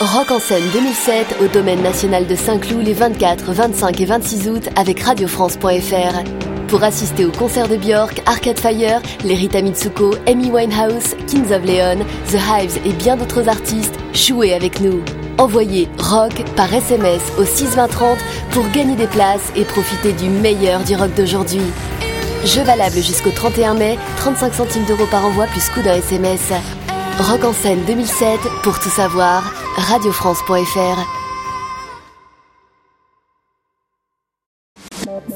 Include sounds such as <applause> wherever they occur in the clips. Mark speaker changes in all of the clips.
Speaker 1: Rock en scène 2007 au domaine national de Saint-Cloud les 24, 25 et 26 août avec radiofrance.fr. Pour assister au concert de Björk, Arcade Fire, les Rita Mitsuko, Amy Winehouse, Kings of Leon, The Hives et bien d'autres artistes, jouez avec nous. Envoyez rock par SMS au 62030 pour gagner des places et profiter du meilleur du rock d'aujourd'hui. Jeu valable jusqu'au 31 mai, 35 centimes d'euros par envoi plus coût d'un SMS. Rock en scène 2007, pour tout savoir, radiofrance.fr.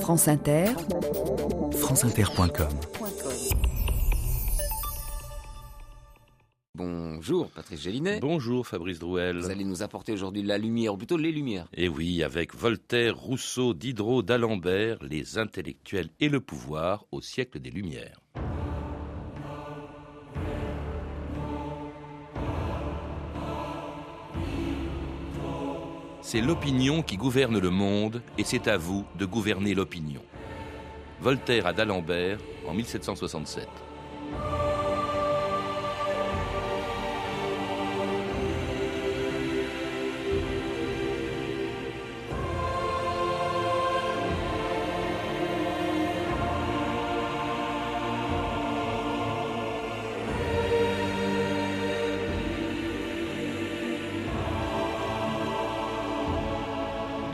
Speaker 2: France Inter,
Speaker 3: franceinter.com
Speaker 4: Bonjour Patrice Gélinet.
Speaker 5: Bonjour Fabrice Drouel.
Speaker 4: Vous allez nous apporter aujourd'hui la lumière, ou plutôt les lumières.
Speaker 5: Et oui, avec Voltaire, Rousseau, Diderot, d'Alembert, les intellectuels et le pouvoir au siècle des Lumières. C'est l'opinion qui gouverne le monde et c'est à vous de gouverner l'opinion. Voltaire à d'Alembert en 1767.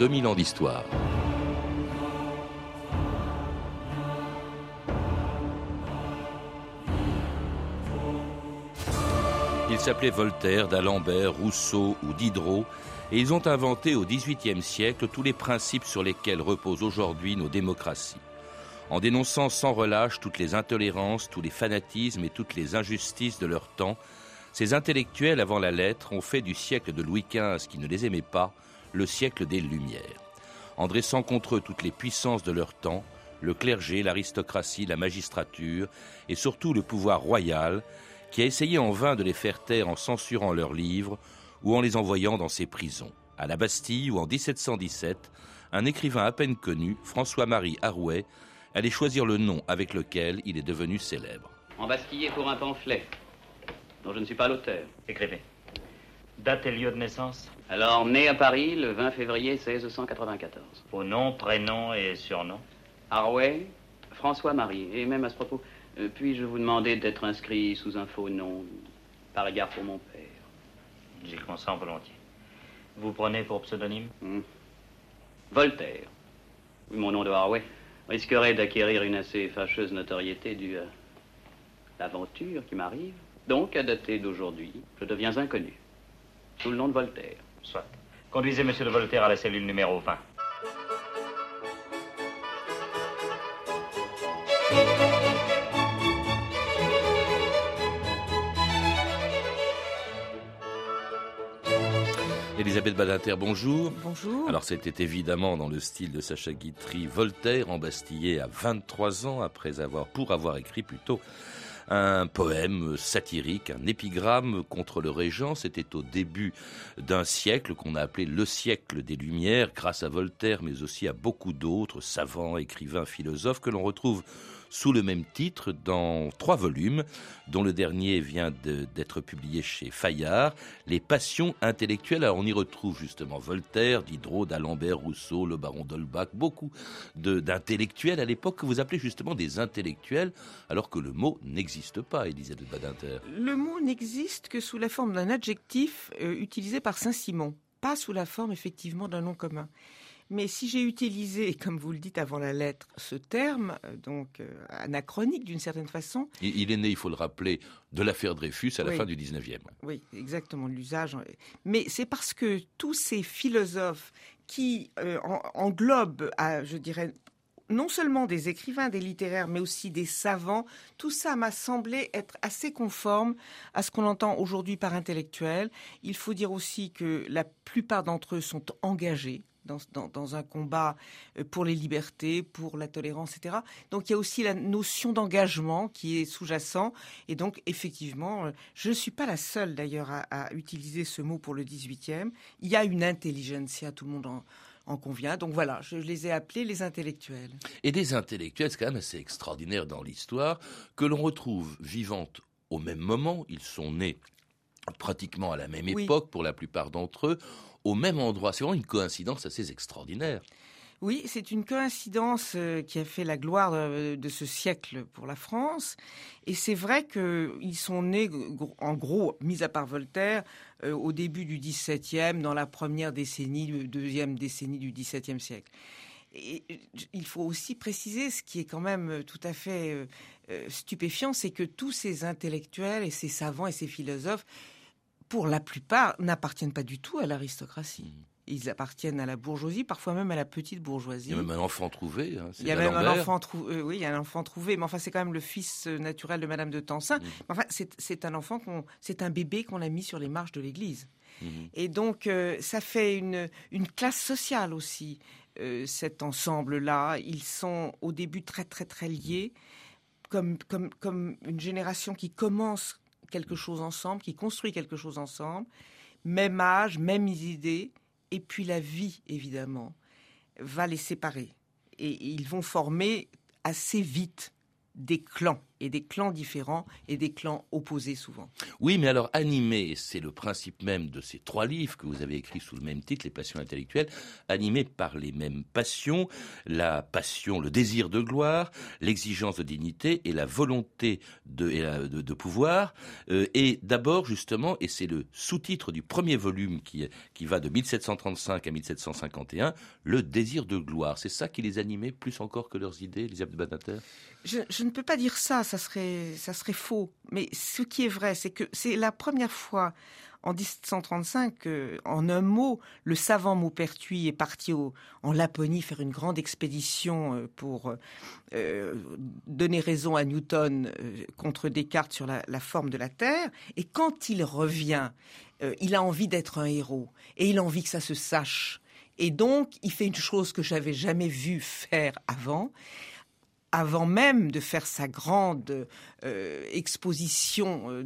Speaker 5: 2000 ans d'histoire. Ils s'appelaient Voltaire, d'Alembert, Rousseau ou Diderot, et ils ont inventé au XVIIIe siècle tous les principes sur lesquels reposent aujourd'hui nos démocraties. En dénonçant sans relâche toutes les intolérances, tous les fanatismes et toutes les injustices de leur temps, ces intellectuels avant la lettre ont fait du siècle de Louis XV, qui ne les aimait pas, le siècle des Lumières, en dressant contre eux toutes les puissances de leur temps, le clergé, l'aristocratie, la magistrature et surtout le pouvoir royal, qui a essayé en vain de les faire taire en censurant leurs livres ou en les envoyant dans ses prisons. À la Bastille, où en 1717, un écrivain à peine connu, François-Marie Arouet, allait choisir le nom avec lequel il est devenu célèbre.
Speaker 6: Embastillé pour un pamphlet, dont je ne suis pas l'auteur.
Speaker 7: Écrivez. Date et lieu de naissance
Speaker 6: Alors, né à Paris le 20 février 1694.
Speaker 7: Au nom, prénom et surnom
Speaker 6: Harway, François-Marie. Et même à ce propos, euh, puis-je vous demander d'être inscrit sous un faux nom, par égard pour mon père
Speaker 7: J'y consens volontiers. Vous prenez pour pseudonyme
Speaker 6: Hmm. Voltaire. Oui, mon nom de Harway risquerait d'acquérir une assez fâcheuse notoriété due à l'aventure qui m'arrive. Donc, à dater d'aujourd'hui, je deviens inconnu. Sous le nom de Voltaire.
Speaker 7: Soit. Conduisez Monsieur de Voltaire à la cellule numéro 20.
Speaker 5: Elisabeth Badinter, bonjour.
Speaker 8: Bonjour.
Speaker 5: Alors c'était évidemment dans le style de Sacha Guitry, Voltaire embastillé à 23 ans après avoir, pour avoir écrit plutôt un poème satirique, un épigramme contre le régent. C'était au début d'un siècle qu'on a appelé le siècle des Lumières, grâce à Voltaire, mais aussi à beaucoup d'autres savants, écrivains, philosophes que l'on retrouve sous le même titre dans trois volumes, dont le dernier vient d'être publié chez Fayard, Les passions intellectuelles. Alors on y retrouve justement Voltaire, Diderot, d'Alembert, Rousseau, le baron d'Holbach, beaucoup d'intellectuels à l'époque que vous appelez justement des intellectuels, alors que le mot n'existe pas, Elisabeth Badinter.
Speaker 8: Le mot n'existe que sous la forme d'un adjectif euh, utilisé par Saint-Simon, pas sous la forme effectivement d'un nom commun. Mais si j'ai utilisé, <laughs> comme vous le dites avant la lettre, ce terme, euh, donc euh, anachronique d'une certaine façon.
Speaker 5: Il, il, est né, il faut le rappeler, de l'affaire Dreyfus à la fin du 19e.
Speaker 8: Oui, exactement, l'usage. Mais c'est parce que tous ces philosophes qui euh, en- englobent, à, je dirais, non seulement des écrivains, des littéraires, mais aussi des savants, tout ça m'a semblé être assez conforme à ce qu'on entend aujourd'hui par intellectuel. Il faut dire aussi que la plupart d'entre eux sont engagés. Dans, un combat euh, pour les libertés, pour la tolérance, etc. Donc il y a aussi la notion d'engagement qui est sous-jacent. Et donc effectivement, euh, je ne suis pas la seule d'ailleurs à, utiliser ce mot pour le 18e. Il y a une intelligentsia, tout le monde en convient. Donc voilà, je les ai appelés les intellectuels.
Speaker 5: Et des intellectuels, c'est quand même assez extraordinaire dans l'histoire, que l'on retrouve vivantes au même moment. Ils sont nés pratiquement à la même époque pour la plupart d'entre eux, au même endroit. C'est vraiment une coïncidence assez extraordinaire.
Speaker 8: Oui, c'est une coïncidence euh, qui a fait la gloire euh, de ce siècle pour la France. Et c'est vrai qu'ils sont nés, en gros, mis à part Voltaire, euh, au début du XVIIe, dans la première décennie, deuxième décennie du XVIIe siècle. Et il faut aussi préciser ce qui est quand même tout à fait stupéfiant, c'est que tous ces intellectuels et ces savants et ces philosophes, pour la plupart, n'appartiennent pas du tout à l'aristocratie. Mmh ils appartiennent à la bourgeoisie, parfois même à la petite bourgeoisie.
Speaker 5: Il y a même un enfant trouvé. Hein,
Speaker 8: il y a même un enfant trouvé. Euh, oui, il y a un enfant trouvé, mais enfin c'est quand même le fils euh, naturel de Madame de Tencin. Mmh. Enfin, c'est un enfant qu'on, c'est un bébé qu'on a mis sur les marches de l'Église. Mmh. Et donc euh, ça fait une une classe sociale aussi. cet ensemble-là, ils sont au début très très très liés, comme une génération qui commence quelque chose ensemble, qui construit quelque chose ensemble, même âge, mêmes idées et puis la vie, évidemment, va les séparer. Et ils vont former assez vite des clans et des clans différents et des clans opposés souvent.
Speaker 5: Oui, mais alors animé, c'est le principe même de ces trois livres que vous avez écrits sous le même titre, Les passions intellectuelles, animés par les mêmes passions, la passion, le désir de gloire, l'exigence de dignité et la volonté de, de, pouvoir. Euh, et d'abord, justement, et c'est le sous-titre du premier volume qui, qui va de 1735 à 1751, le désir de gloire. C'est ça qui les animait plus encore que leurs idées, Elisabeth Banater
Speaker 8: je, je ne peux pas dire ça ça serait, faux. Mais ce qui est vrai, c'est que c'est la première fois en 1735 que, en un mot, le savant Maupertuis est parti en Laponie faire une grande expédition euh, pour euh, donner raison à Newton euh, contre Descartes sur la, forme de la Terre. Et quand il revient, il a envie d'être un héros et il a envie que ça se sache. Et donc, il fait une chose que j'avais jamais vu faire avant avant même de faire sa grande euh, exposition euh,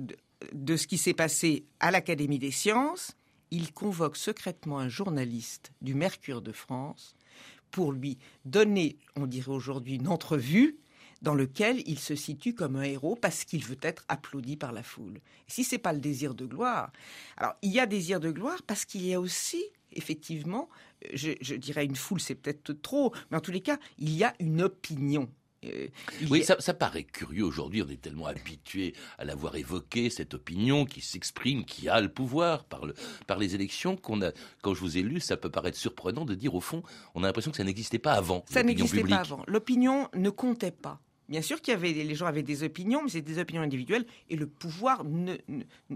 Speaker 8: de, ce qui s'est passé à l'Académie des sciences, il convoque secrètement un journaliste du Mercure de France pour lui donner, on dirait aujourd'hui, une entrevue dans lequel il se situe comme un héros parce qu'il veut être applaudi par la foule. Et si c'est pas le désir de gloire, alors il y a désir de gloire parce qu'il y a aussi effectivement, je, je dirais une foule, c'est peut-être trop, mais en tous les cas, il y a une opinion
Speaker 5: euh, oui, ça, paraît curieux aujourd'hui. On est tellement habitué à l'avoir évoqué, cette opinion qui s'exprime, qui a le pouvoir par, le, par les élections. Qu'on a, quand je vous ai lu, ça peut paraître surprenant de dire au fond, on a l'impression que ça n'existait pas avant.
Speaker 8: Ça n'existait pas avant. L'opinion ne comptait pas. Bien sûr qu'il y avait les gens avaient des opinions, mais c'était des opinions individuelles et le pouvoir ne,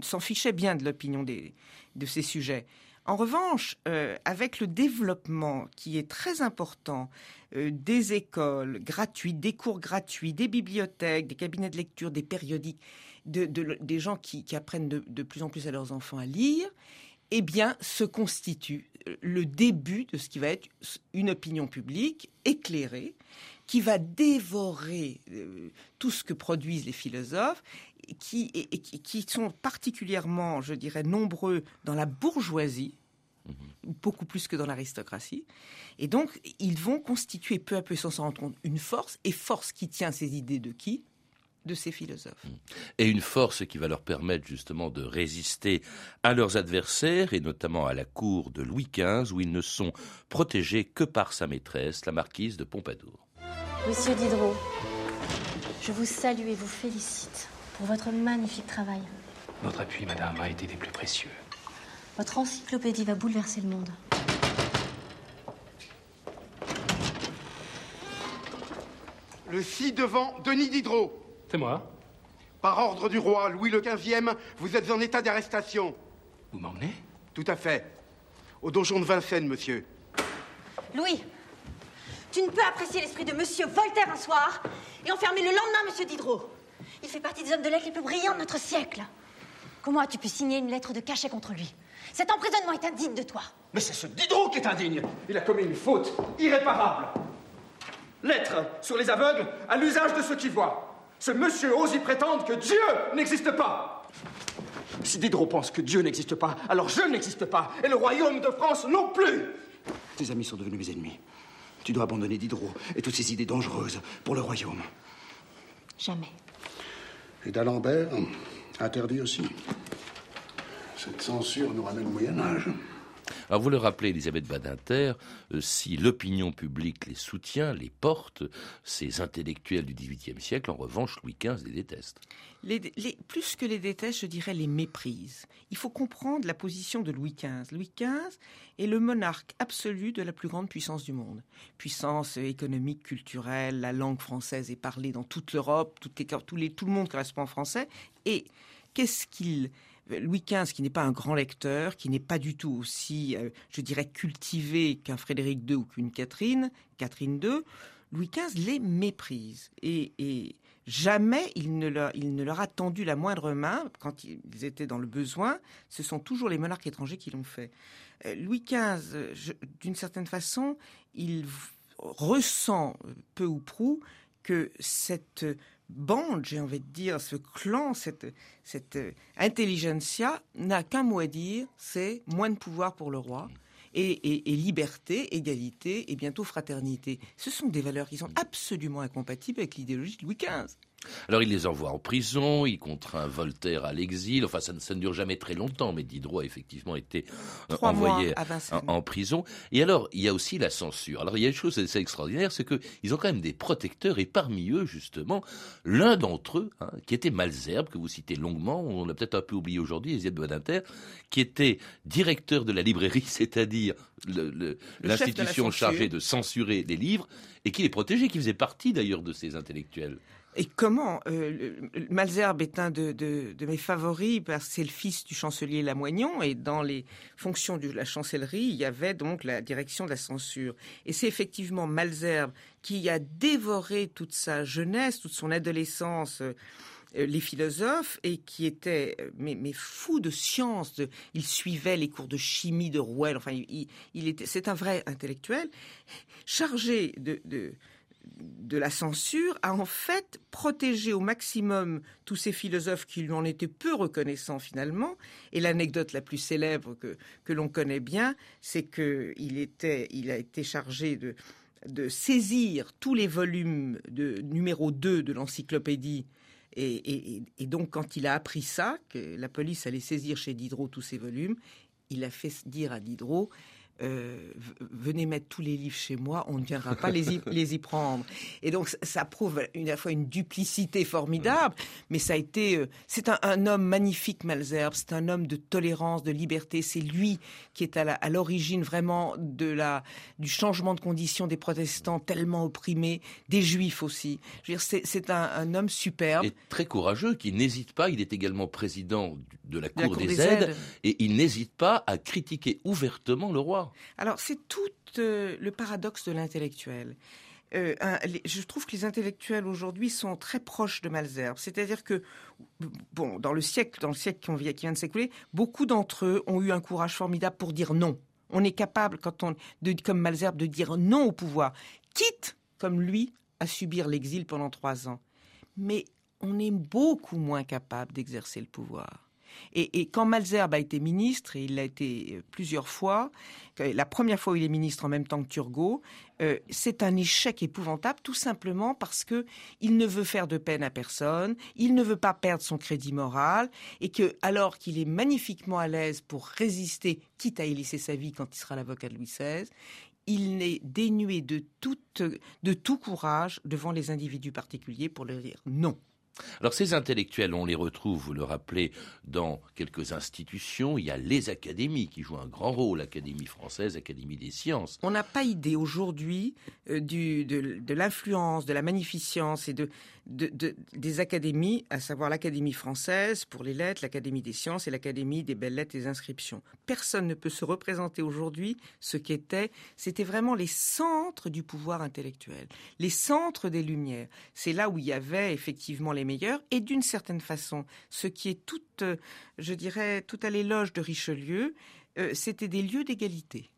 Speaker 8: s'en fichait bien de l'opinion de ces sujets. En revanche, euh, avec le développement qui est très important euh, des écoles gratuites, des cours gratuits, des bibliothèques, des cabinets de lecture, des périodiques, des gens qui, apprennent de, plus en plus à leurs enfants à lire, eh se constitue euh, le début de ce qui va être une opinion publique éclairée, qui va dévorer tout ce que produisent les philosophes qui, et, qui sont particulièrement, je dirais, nombreux dans la bourgeoisie, mhm. beaucoup plus que dans l'aristocratie. Et donc, ils vont constituer peu à peu, sans s'en rendre compte, une force, et force qui tient ces idées de qui? De ces philosophes.
Speaker 5: Et une force qui va leur permettre justement de résister à leurs adversaires, et notamment à la cour de Louis XV, où ils ne sont protégés que par sa maîtresse, la marquise de Pompadour.
Speaker 2: Monsieur Diderot, je vous salue et vous félicite pour votre magnifique travail.
Speaker 9: Votre appui, madame, a été des plus précieux.
Speaker 2: Votre encyclopédie va bouleverser le monde.
Speaker 10: Le ci-devant Denis Diderot.
Speaker 9: C'est moi.
Speaker 10: Par ordre du roi Louis le XVe, vous êtes en état d'arrestation.
Speaker 9: Vous m'emmenez?
Speaker 10: Tout à fait. Au donjon de Vincennes, monsieur.
Speaker 2: Louis, tu ne peux apprécier l'esprit de monsieur Voltaire un soir et enfermer le lendemain monsieur Diderot. Il fait partie des hommes de lettres les plus brillants de notre siècle. Comment as-tu pu signer une lettre de cachet contre lui? Cet emprisonnement est indigne de toi.
Speaker 10: Mais c'est ce Diderot qui est indigne. Il a commis une faute irréparable. Lettre sur les aveugles à l'usage de ceux qui voient. Ce monsieur ose y prétendre que Dieu n'existe pas. Si Diderot pense que Dieu n'existe pas, alors je n'existe pas, et le royaume de France non plus. Tes amis sont devenus mes ennemis. Tu dois abandonner Diderot et toutes ces idées dangereuses pour le royaume.
Speaker 2: Jamais.
Speaker 10: Et d'Alembert, interdit aussi.
Speaker 11: Cette censure nous ramène au Moyen-Âge.
Speaker 5: Alors vous le rappelez, Elisabeth Badinter, euh, si l'opinion publique les soutient, les porte, ces intellectuels du XVIIIe siècle, en revanche, Louis XV les déteste.
Speaker 8: Les, plus que les déteste, je dirais les méprise. Il faut comprendre la position de Louis XV. Louis XV est le monarque absolu de la plus grande puissance du monde. Puissance économique, culturelle, la langue française est parlée dans toute l'Europe, tout, tout le monde correspond en français. Et qu'est-ce qu'il Louis XV, qui n'est pas un grand lecteur, qui n'est pas du tout aussi, euh, je dirais, cultivé qu'un Frédéric II ou qu'une Catherine, Catherine II, Louis XV les méprise. Et, jamais il ne, leur, a tendu la moindre main quand ils étaient dans le besoin. Ce sont toujours les monarques étrangers qui l'ont fait. Euh, Louis XV, d'une certaine façon, il ressent peu ou prou que cette bande, j'ai envie de dire, ce clan, cette, cette intelligentsia n'a qu'un mot à dire, c'est moins de pouvoir pour le roi. Et, liberté, égalité et bientôt fraternité. Ce sont des valeurs qui sont absolument incompatibles avec l'idéologie de Louis XV.
Speaker 5: Alors il les envoie en prison, il contraint Voltaire à l'exil, enfin ça ne, dure jamais très longtemps, mais Diderot a effectivement été euh, envoyé en, prison. Et alors il y a aussi la censure. Alors il y a une chose assez extraordinaire, c'est qu'ils ont quand même des protecteurs, et parmi eux justement, l'un d'entre eux, hein, qui était Malzerbe, que vous citez longuement, on l'a peut-être un peu oublié aujourd'hui, Elisabeth Boisdinter, qui était directeur de la librairie, <laughs> c'est-à-dire l'institution chargée de censurer les livres, et qui les protégeait, qui faisait partie d'ailleurs de ces intellectuels.
Speaker 8: Et comment euh, Malzerbe est un de, mes favoris parce que c'est le fils du chancelier Lamoignon et dans les fonctions de la chancellerie, il y avait donc la direction de la censure. Et c'est effectivement Malzerbe qui a dévoré toute sa jeunesse, toute son adolescence. Euh, les philosophes et qui était euh, mais, fou de science. il suivait les cours de chimie de Rouel. Enfin, il, était, c'est un vrai intellectuel chargé de la censure a en fait protégé au maximum tous ces philosophes qui lui en étaient peu reconnaissants finalement. Et l'anecdote la plus célèbre que, que l'on connaît bien, c'est qu'il était, il a été chargé de, de saisir tous les volumes de numéro 2 de l'encyclopédie et, et, donc, quand il a appris ça, que la police allait saisir chez Diderot tous ces volumes, il a fait dire à Diderot euh, venez mettre tous les livres chez moi, on ne viendra pas les y, <laughs> les y prendre. Et donc ça prouve une fois une duplicité formidable, mais ça a été, euh, c'est un, homme magnifique Malzerbe, c'est un homme de tolérance, de liberté. C'est lui qui est à l'origine vraiment de la du changement de conditions des protestants tellement opprimés, des juifs aussi. Je veux dire, c'est un, homme superbe
Speaker 5: et très courageux qui n'hésite pas. Il est également président de la Cour, des, aides, et il n'hésite pas à critiquer ouvertement le roi.
Speaker 8: Alors c'est tout euh, le paradoxe de l'intellectuel. Euh, je trouve que les intellectuels aujourd'hui sont très proches de Malzerbe. C'est-à-dire que, bon, dans le siècle, dans le siècle qui, vient, de s'écouler, beaucoup d'entre eux ont eu un courage formidable pour dire non. On est capable, quand on, de, comme Malzerbe, de dire non au pouvoir, quitte, comme lui, à subir l'exil pendant trois ans. Mais on est beaucoup moins capable d'exercer le pouvoir. Et, quand Malzerbe a été ministre, et il l'a été euh, plusieurs fois, la première fois où il est ministre en même temps que Turgot, euh, c'est un échec épouvantable, tout simplement parce que il ne veut faire de peine à personne, il ne veut pas perdre son crédit moral, et que alors qu'il est magnifiquement à l'aise pour résister, quitte à y laisser sa vie quand il sera l'avocat de Louis XVI, il n'est dénué de de tout courage devant les individus particuliers pour leur dire non.
Speaker 5: Alors ces intellectuels, on les retrouve, vous le rappelez, dans quelques institutions. Il y a les académies qui jouent un grand rôle, l'Académie française, l'Académie des sciences.
Speaker 8: On n'a pas idée aujourd'hui euh, de, l'influence, de la magnificence et de, des académies, à savoir l'Académie française pour les lettres, l'Académie des sciences et l'Académie des belles lettres et des inscriptions. Personne ne peut se représenter aujourd'hui ce qu'était, c'était vraiment les centres du pouvoir intellectuel, les centres des Lumières. C'est là où il y avait effectivement les et d'une certaine façon, ce qui est tout, euh, je dirais, tout à l'éloge de Richelieu, euh, c'était des lieux d'égalité.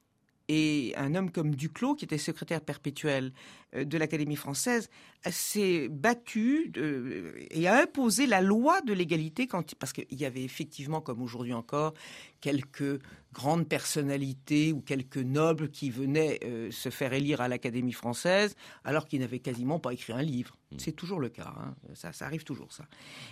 Speaker 8: Et un homme comme Duclos, qui était secrétaire perpétuel euh, de l'Académie française, s'est battu et a imposé la loi de l'égalité, parce qu'il y avait effectivement, comme aujourd'hui encore, quelques grandes personnalités ou quelques nobles qui venaient euh, se faire élire à l'Académie française alors qu'ils n'avaient quasiment pas écrit un livre. C'est toujours le cas, hein. ça, ça arrive toujours ça.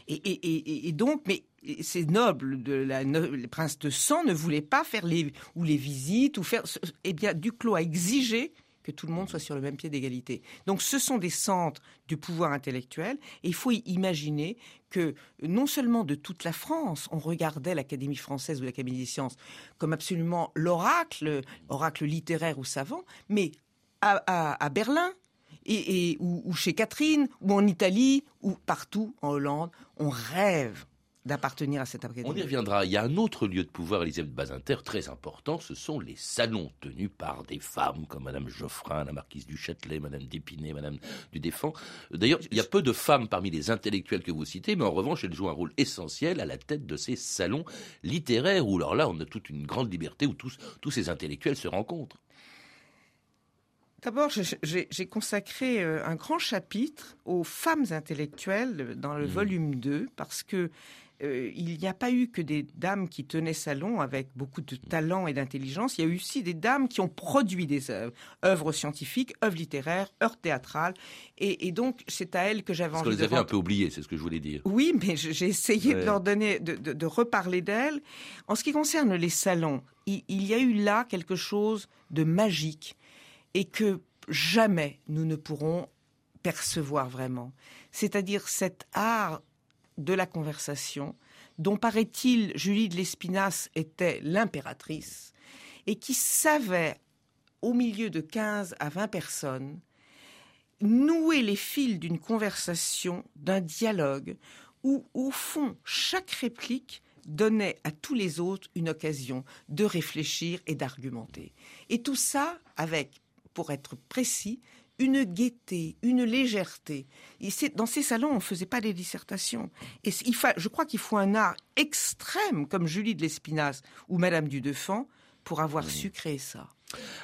Speaker 8: Et, et- et- et donc, mais ces nobles, de la, les princes de sang, ne voulaient pas faire les ou les visites ou faire. Eh bien, Duclos a exigé que tout le monde soit sur le même pied d'égalité. Donc ce sont des centres du pouvoir intellectuel et il faut imaginer que non seulement de toute la France, on regardait l'Académie française ou l'Académie des sciences comme absolument l'oracle, oracle littéraire ou savant, mais à, Berlin, et, ou chez Catherine, ou en Italie, ou partout en Hollande, on rêve d'appartenir à cette
Speaker 5: On y
Speaker 8: académie.
Speaker 5: reviendra. Il y a un autre lieu de pouvoir, Elisabeth Bazinter, très important. Ce sont les salons tenus par des femmes comme Madame Geoffrin, la marquise du Châtelet, Madame d'Épinay, Madame du Défend. D'ailleurs, il y a peu de femmes parmi les intellectuels que vous citez, mais en revanche, elles jouent un rôle essentiel à la tête de ces salons littéraires où, alors là, on a toute une grande liberté où tous, tous ces intellectuels se rencontrent.
Speaker 8: D'abord, j'ai consacré euh, un grand chapitre aux femmes intellectuelles euh, dans le volume 2 parce que euh, il n'y a pas eu que des dames qui tenaient salon avec beaucoup de talent et d'intelligence. Il y a eu aussi des dames qui ont produit des œuvres, œuvres scientifiques, œuvres littéraires, œuvres théâtrales. Et, et donc, c'est à elles que j'avais envie
Speaker 5: les
Speaker 8: de
Speaker 5: avait un peu oubliés, c'est ce que je voulais dire.
Speaker 8: oui, mais j'ai essayé de leur donner, de, de- de reparler d'elles. En ce qui concerne les salons, il, il y a eu là quelque chose de magique et que jamais nous ne pourrons percevoir vraiment. C'est-à-dire cet art de la conversation dont paraît-il Julie de Lespinasse était l'impératrice et qui savait au milieu de 15 à 20 personnes nouer les fils d'une conversation, d'un dialogue, où, au fond, chaque réplique donnait à tous les autres une occasion de réfléchir et d'argumenter. Et tout ça avec, pour être précis, une gaieté, une légèreté. Dans ces salons, on ne faisait pas des dissertations. Et il fa- je crois qu'il faut un art extrême, comme Julie de Lespinasse ou Madame du Deffand, pour avoir su créer ça.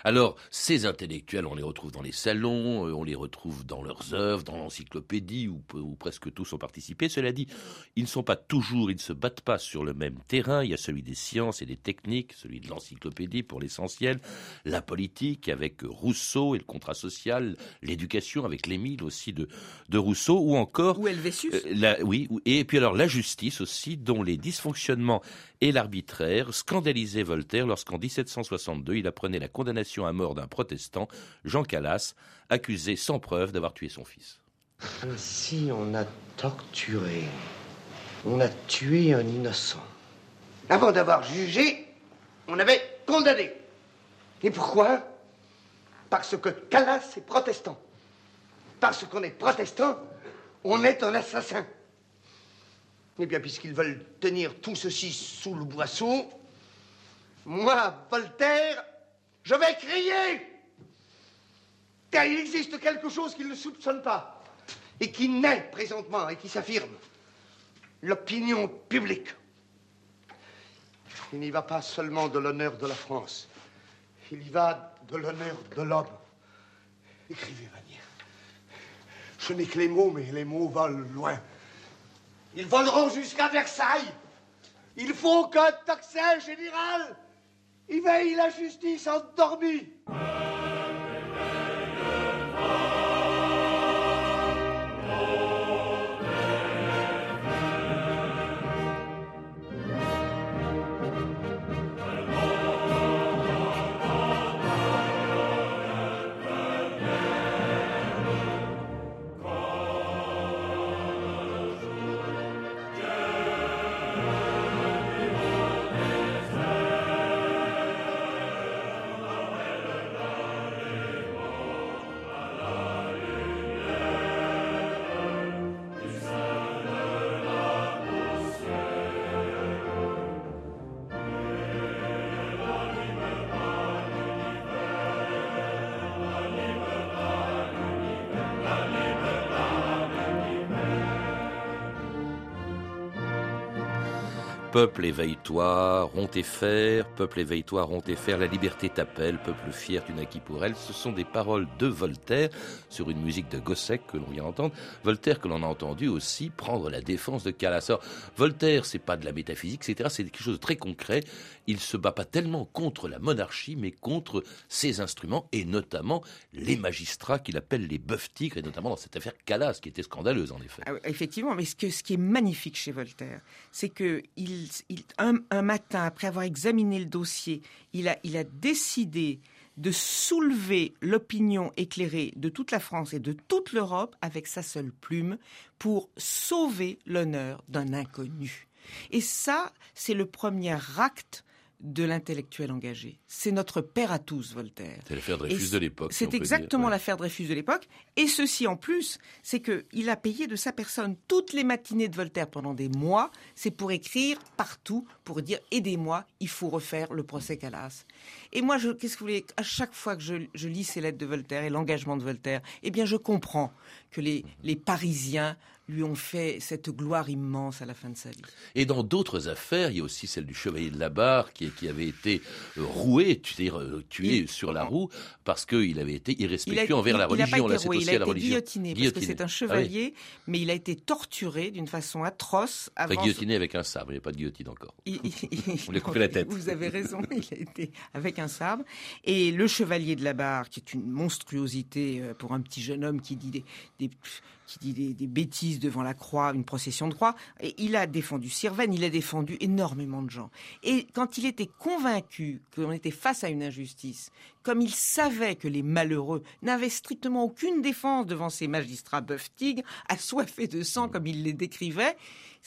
Speaker 5: Alors, ces intellectuels, on les retrouve dans les salons, euh, on les retrouve dans leurs œuvres, dans l'encyclopédie, où, presque tous ont participé. Cela dit, ils ne sont pas toujours, ils ne se battent pas sur le même terrain. Il y a celui des sciences et des techniques, celui de l'encyclopédie pour l'essentiel, la politique avec Rousseau et le contrat social, l'éducation avec l'Émile aussi de, de Rousseau, ou encore...
Speaker 8: Ou Helvétius.
Speaker 5: Euh, la- oui, ou- et puis alors la justice aussi, dont les dysfonctionnements et l'arbitraire scandalisaient Voltaire lorsqu'en 1762 il apprenait la condamnation à mort d'un protestant, Jean Calas, accusé sans preuve d'avoir tué son fils.
Speaker 12: Ainsi, on a torturé. On a tué un innocent. Avant d'avoir jugé, on avait condamné. Et pourquoi? Parce que Calas est protestant. Parce qu'on est protestant, on est un assassin. Eh bien, puisqu'ils veulent tenir tout ceci sous le boisseau, moi, Voltaire, je vais crier Car il existe quelque chose qu'ils ne soupçonnent pas et qui naît présentement et qui s'affirme. L'opinion publique. Il n'y va pas seulement de l'honneur de la France. Il y va de l'honneur de l'homme. Écrivez, Vanier. Je n'ai que les mots, mais les mots volent loin. Ils voleront jusqu'à Versailles. Il faut qu'un tocsin général éveille la justice endormie.
Speaker 5: Peuple éveille-toi, rompt et faire, peuple éveille-toi, rompt et faire, la liberté t'appelle, peuple fier, tu n'as qui pour elle. Ce sont des paroles de Voltaire sur une musique de Gossec que l'on vient d'entendre. Voltaire que l'on a entendu aussi prendre la défense de Calas. Alors, Voltaire, c'est pas de la métaphysique, etc. C'est quelque chose de très concret. Il se bat pas tellement contre la monarchie, mais contre ses instruments et notamment les magistrats qu'il appelle les bœufs tigres et notamment dans cette affaire Calas qui était scandaleuse en effet.
Speaker 8: Ah effectivement, mais ce, qui est magnifique chez Voltaire, c'est que il, matin, après avoir examiné le dossier, il a, il a décidé de soulever l'opinion éclairée de toute la France et de toute l'Europe avec sa seule plume pour sauver l'honneur d'un inconnu. Et ça, c'est le premier acte de l'intellectuel engagé. C'est notre père à tous, Voltaire.
Speaker 5: C'est l'affaire Dreyfus de l'époque.
Speaker 8: C'est exactement l'affaire Dreyfus de l'époque. Et ceci en plus, c'est qu'il a payé de sa personne toutes les matinées de Voltaire pendant des mois. C'est pour écrire partout, pour dire aidez-moi, il faut refaire le procès Calas. Et moi, qu'est-ce que vous voulez À chaque fois que je, lis ces lettres de Voltaire et l'engagement de Voltaire, eh bien, je comprends que les, les Parisiens lui ont fait cette gloire immense à la fin de sa vie.
Speaker 5: Et dans d'autres affaires, il y a aussi celle du chevalier de la Barre qui, qui avait été euh, roué, euh, tué sur la roue parce qu'il avait été irrespectueux envers la religion.
Speaker 8: Il a, été, il a été guillotiné, parce que c'est un ah chevalier, mais il a été torturé d'une façon atroce.
Speaker 5: Avant guillotiné avec un sabre, il n'y a pas de guillotine encore. <laughs> On lui a coupé la tête.
Speaker 8: Vous avez raison, il a été avec un sabre. Et le chevalier de la Barre, qui est une monstruosité euh, pour un petit jeune homme qui dit des qui dit des, bêtises devant la croix, une procession de croix. Et il a défendu Sirven, il a défendu énormément de gens. Et quand il était convaincu qu'on était face à une injustice, comme il savait que les malheureux n'avaient strictement aucune défense devant ces magistrats bœufs tigres, assoiffés de sang comme il les décrivait,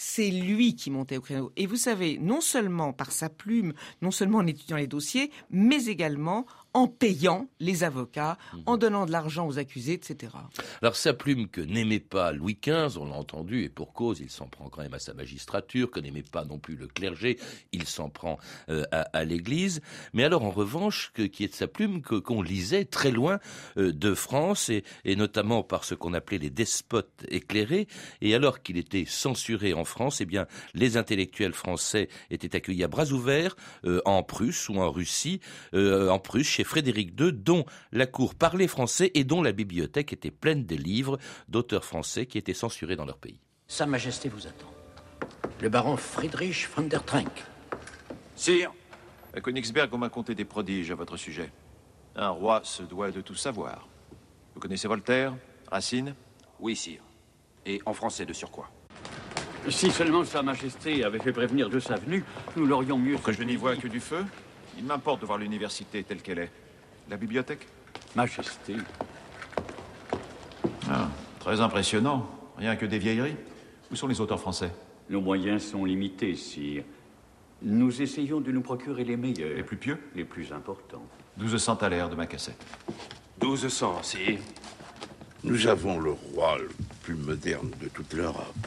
Speaker 8: c'est lui qui montait au créneau. Et vous savez, non seulement par sa plume, non seulement en étudiant les dossiers, mais également en payant les avocats, en mhm. donnant de l'argent aux accusés, etc.
Speaker 5: Alors sa plume que n'aimait pas Louis XV, on l'a entendu, et pour cause, il s'en prend quand même à sa magistrature, que n'aimait pas non plus le clergé, il s'en prend euh, à, l'Église. Mais alors en revanche, que, qui est de sa plume que, qu'on lisait très loin euh, de France, et, et, notamment par ce qu'on appelait les despotes éclairés, et alors qu'il était censuré en France, eh bien les intellectuels français étaient accueillis à bras ouverts euh, en Prusse ou en Russie, en Prusse chez Frédéric II, dont la cour parlait français et dont la bibliothèque était pleine de livres d'auteurs français qui étaient censurés dans leur pays.
Speaker 13: Sa Majesté vous attend. Le baron Friedrich von der Trank.
Speaker 14: Sire, à Königsberg, on m'a conté des prodiges à votre sujet. Un roi se doit de tout savoir. Vous connaissez Voltaire Racine?
Speaker 15: Oui, sire. Et en français de surcroît.
Speaker 16: Si seulement Sa Majesté avait fait prévenir de sa venue, nous l'aurions mieux.
Speaker 14: Que je n'y vois que du feu? Il m'importe de voir l'université telle qu'elle est. La bibliothèque
Speaker 16: Majesté.
Speaker 14: Ah, très impressionnant. Rien que des vieilleries. Où sont les auteurs français?
Speaker 16: Nos moyens sont limités, sire. Nous essayons de nous procurer les meilleurs.
Speaker 14: Les plus pieux?
Speaker 16: Les plus importants.
Speaker 14: 1200 l'air de ma cassette.
Speaker 15: 1200, sire.
Speaker 11: Nous avons le roi le plus moderne de toute l'Europe.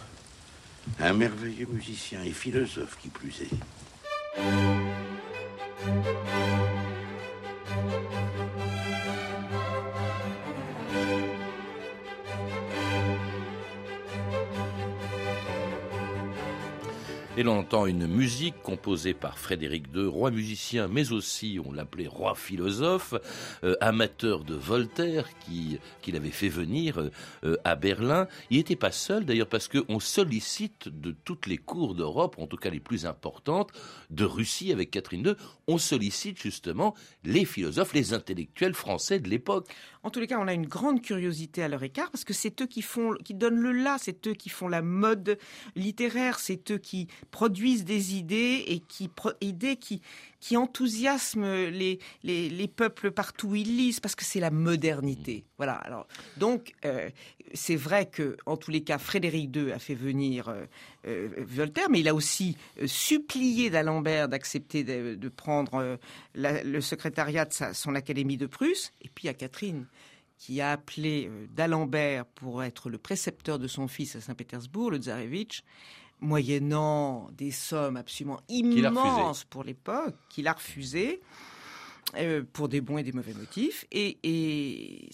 Speaker 11: Un merveilleux musicien et philosophe qui plus est.
Speaker 5: Thank you. Et entend une musique composée par Frédéric II, roi musicien, mais aussi, on l'appelait roi philosophe, euh, amateur de Voltaire, qui qu'il avait fait venir euh, à Berlin. Il n'était pas seul, d'ailleurs, parce qu'on sollicite de toutes les cours d'Europe, en tout cas les plus importantes, de Russie avec Catherine II, on sollicite justement les philosophes, les intellectuels français de l'époque.
Speaker 8: En tous les cas, on a une grande curiosité à leur écart parce que c'est eux qui font, qui donnent le là, c'est eux qui font la mode littéraire, c'est eux qui produisent des idées et qui idées qui qui enthousiasment les, les, peuples partout où ils lisent parce que c'est la modernité. Voilà. Alors donc euh, c'est vrai que en tous les cas Frédéric II a fait venir euh, euh, Voltaire, mais il a aussi supplié d'Alembert d'accepter de, prendre le secrétariat de son académie de Prusse. Et puis à Catherine qui a appelé d'Alembert pour être le précepteur de son fils à Saint-Pétersbourg, le tsarevitch, moyennant des sommes absolument immenses pour l'époque, qu'il a refusé euh, pour des bons et des mauvais motifs. Et,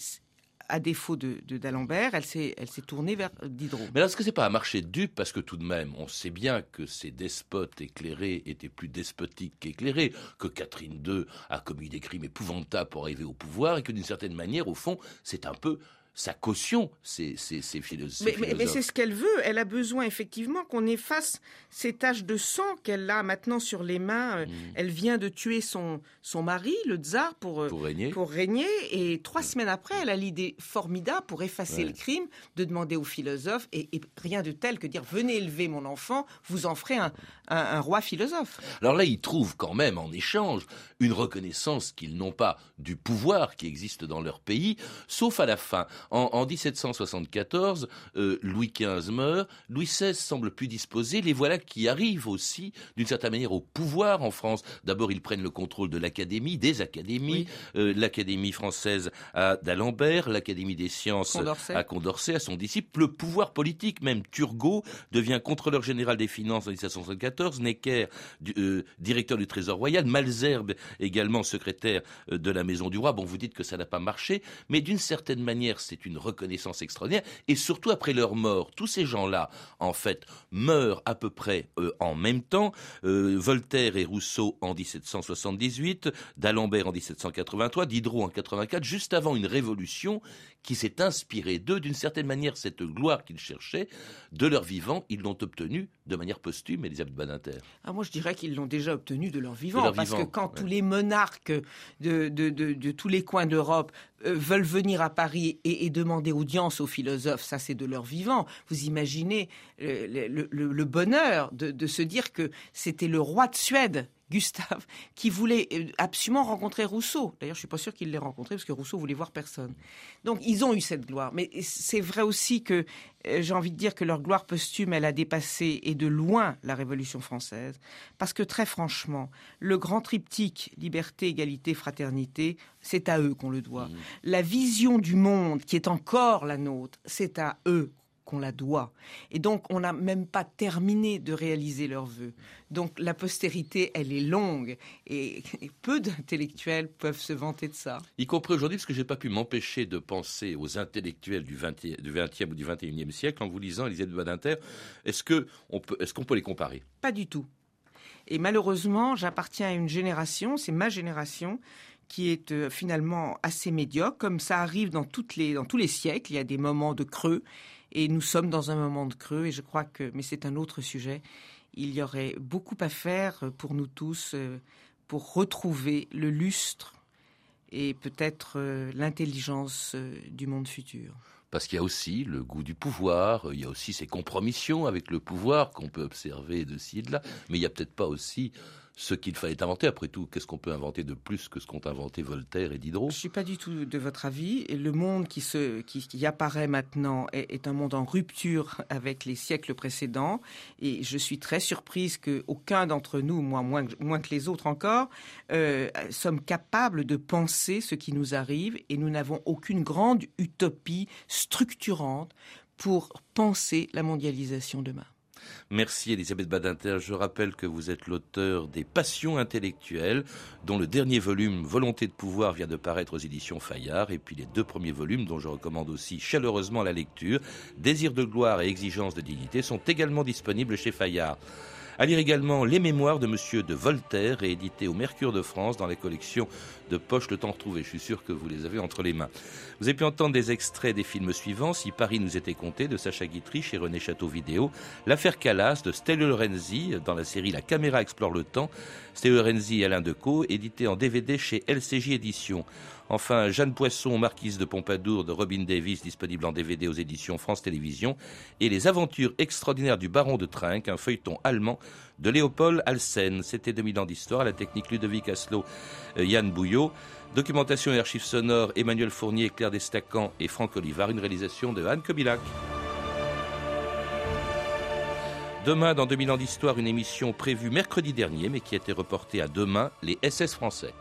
Speaker 8: à défaut de d'Alembert, elle s'est elle s'est tournée vers Diderot.
Speaker 5: Mais est-ce que c'est pas un marché de dupes parce que tout de même, on sait bien que ces despotes éclairés étaient plus despotiques qu'éclairés, que Catherine II a commis des crimes épouvantables pour arriver au pouvoir et que d'une certaine manière, au fond, c'est un peu sa caution, ces, ces, ces, philosophes.
Speaker 8: Mais, mais, c'est ce qu'elle veut. Elle a besoin effectivement qu'on efface ces taches de sang qu'elle a maintenant sur les mains. Mm. Elle vient de tuer son, son mari, le tsar, pour,
Speaker 5: pour, régner.
Speaker 8: pour régner. Et trois semaines après, elle a l'idée formidable pour effacer le crime de demander aux philosophes, et, et, rien de tel que dire venez élever mon enfant, vous en ferez un, un, un roi philosophe.
Speaker 5: Alors là, ils trouvent quand même en échange une reconnaissance qu'ils n'ont pas du pouvoir qui existe dans leur pays, sauf à la fin. En, en 1774, euh, Louis XV meurt, Louis XVI semble plus disposé, les voilà qui arrivent aussi, d'une certaine manière, au pouvoir en France. D'abord, ils prennent le contrôle de l'Académie, des académies, oui. euh, l'Académie française à d'Alembert, l'Académie des sciences
Speaker 8: Condorcet.
Speaker 5: à Condorcet, à son disciple. Le pouvoir politique, même Turgot, devient contrôleur général des finances en 1774, Necker, du, euh, directeur du Trésor royal, Malzerbe, également secrétaire de la Maison du Roi. Bon, vous dites que ça n'a pas marché, mais d'une certaine manière, c'est une reconnaissance extraordinaire. Et surtout après leur mort, tous ces gens-là, en fait, meurent à peu près euh, en même temps. Euh, Voltaire et Rousseau en 1778, d'Alembert en 1783, Diderot en 84, juste avant une révolution qui s'est inspirée d'eux. D'une certaine manière, cette gloire qu'ils cherchaient, de leur vivant, ils l'ont obtenue de manière posthume, Elisabeth Badinter.
Speaker 8: Ah, moi, je dirais qu'ils l'ont déjà obtenue de leur vivant,
Speaker 5: de leur
Speaker 8: parce
Speaker 5: vivant,
Speaker 8: que quand
Speaker 5: ouais.
Speaker 8: tous les monarques de, de, de, de tous les coins d'Europe euh, veulent venir à Paris et, et, demander audience aux philosophes, ça c'est de leur vivant. Vous imaginez le, le, le, le bonheur de, de se dire que c'était le roi de Suède Gustave, qui voulait euh, absolument rencontrer Rousseau. D'ailleurs, je suis pas sûr qu'il l'ait rencontré parce que Rousseau voulait voir personne. Donc, ils ont eu cette gloire. Mais c'est vrai aussi que euh, j'ai envie de dire que leur gloire posthume, elle a dépassé et de loin la Révolution française. Parce que très franchement, le grand triptyque liberté, égalité, fraternité, c'est à eux qu'on le doit. Mmh. La vision du monde qui est encore la nôtre, c'est à eux qu'on la doit. Et donc, on n'a même pas terminé de réaliser leurs vœux. Donc, la postérité, elle est longue. Et, <laughs> et peu d'intellectuels peuvent se vanter de ça.
Speaker 5: Y compris aujourd'hui, parce que je n'ai pas pu m'empêcher de penser aux intellectuels du 20e, du 20e ou du 21e siècle en vous lisant Elisabeth Badinter. Est-ce qu'on peut, est qu'on peut les comparer?
Speaker 8: Pas du tout. Et malheureusement, j'appartiens à une génération, c'est ma génération, qui est euh, finalement assez médiocre, comme ça arrive dans, toutes les, dans tous les siècles. Il y a des moments de creux. Et nous sommes dans un moment de creux, et je crois que, mais c'est un autre sujet, il y aurait beaucoup à faire pour nous tous, euh, pour retrouver le lustre et peut-être euh, l'intelligence euh, du monde futur.
Speaker 5: Parce qu'il y a aussi le goût du pouvoir, il y a aussi ces compromissions avec le pouvoir qu'on peut observer de ci et de là, mais il n'y a peut-être pas aussi ce qu'il fallait inventer. Après tout, qu'est-ce qu'on peut inventer de plus que ce qu'ont inventé Voltaire et Diderot?
Speaker 8: Je ne suis pas du tout de votre avis. Le monde qui, apparaît maintenant est, un monde en rupture avec les siècles précédents. Et je suis très surprise qu'aucun d'entre nous, moi moins, moins que les autres encore, euh, sommes capables de penser ce qui nous arrive. Et nous n'avons aucune grande utopie structurante pour penser la mondialisation demain.
Speaker 5: Merci Elisabeth Badinter. Je rappelle que vous êtes l'auteur des Passions intellectuelles, dont le dernier volume, Volonté de pouvoir, vient de paraître aux éditions Fayard, et puis les deux premiers volumes, dont je recommande aussi chaleureusement la lecture, Désir de gloire et Exigence de dignité, sont également disponibles chez Fayard. À lire également Les Mémoires de Monsieur de Voltaire, réédité au Mercure de France dans la collection de Poche Le Temps Retrouvé. Je suis sûr que vous les avez entre les mains. Vous avez pu entendre des extraits des films suivants Si Paris nous était compté de Sacha Guitry chez René Château Vidéo, L'affaire Calas de Stelio Lorenzi dans la série La caméra explore le temps, Stelio Lorenzi et Alain Decaux, édité en DVD chez LCJ Éditions. Enfin, Jeanne Poisson, marquise de Pompadour de Robin Davis, disponible en DVD aux éditions France Télévisions, et Les aventures extraordinaires du baron de Trinck, un feuilleton allemand de Léopold Alsen. C'était 2000 ans d'histoire, la technique Ludovic Aslo, euh, Yann Bouillot, documentation et archives sonores Emmanuel Fournier, Claire Destacan et Franck Olivard, une réalisation de Anne Kobilac. Demain, dans 2000 ans d'histoire, une émission prévue mercredi dernier, mais qui a été reportée à demain, les SS français.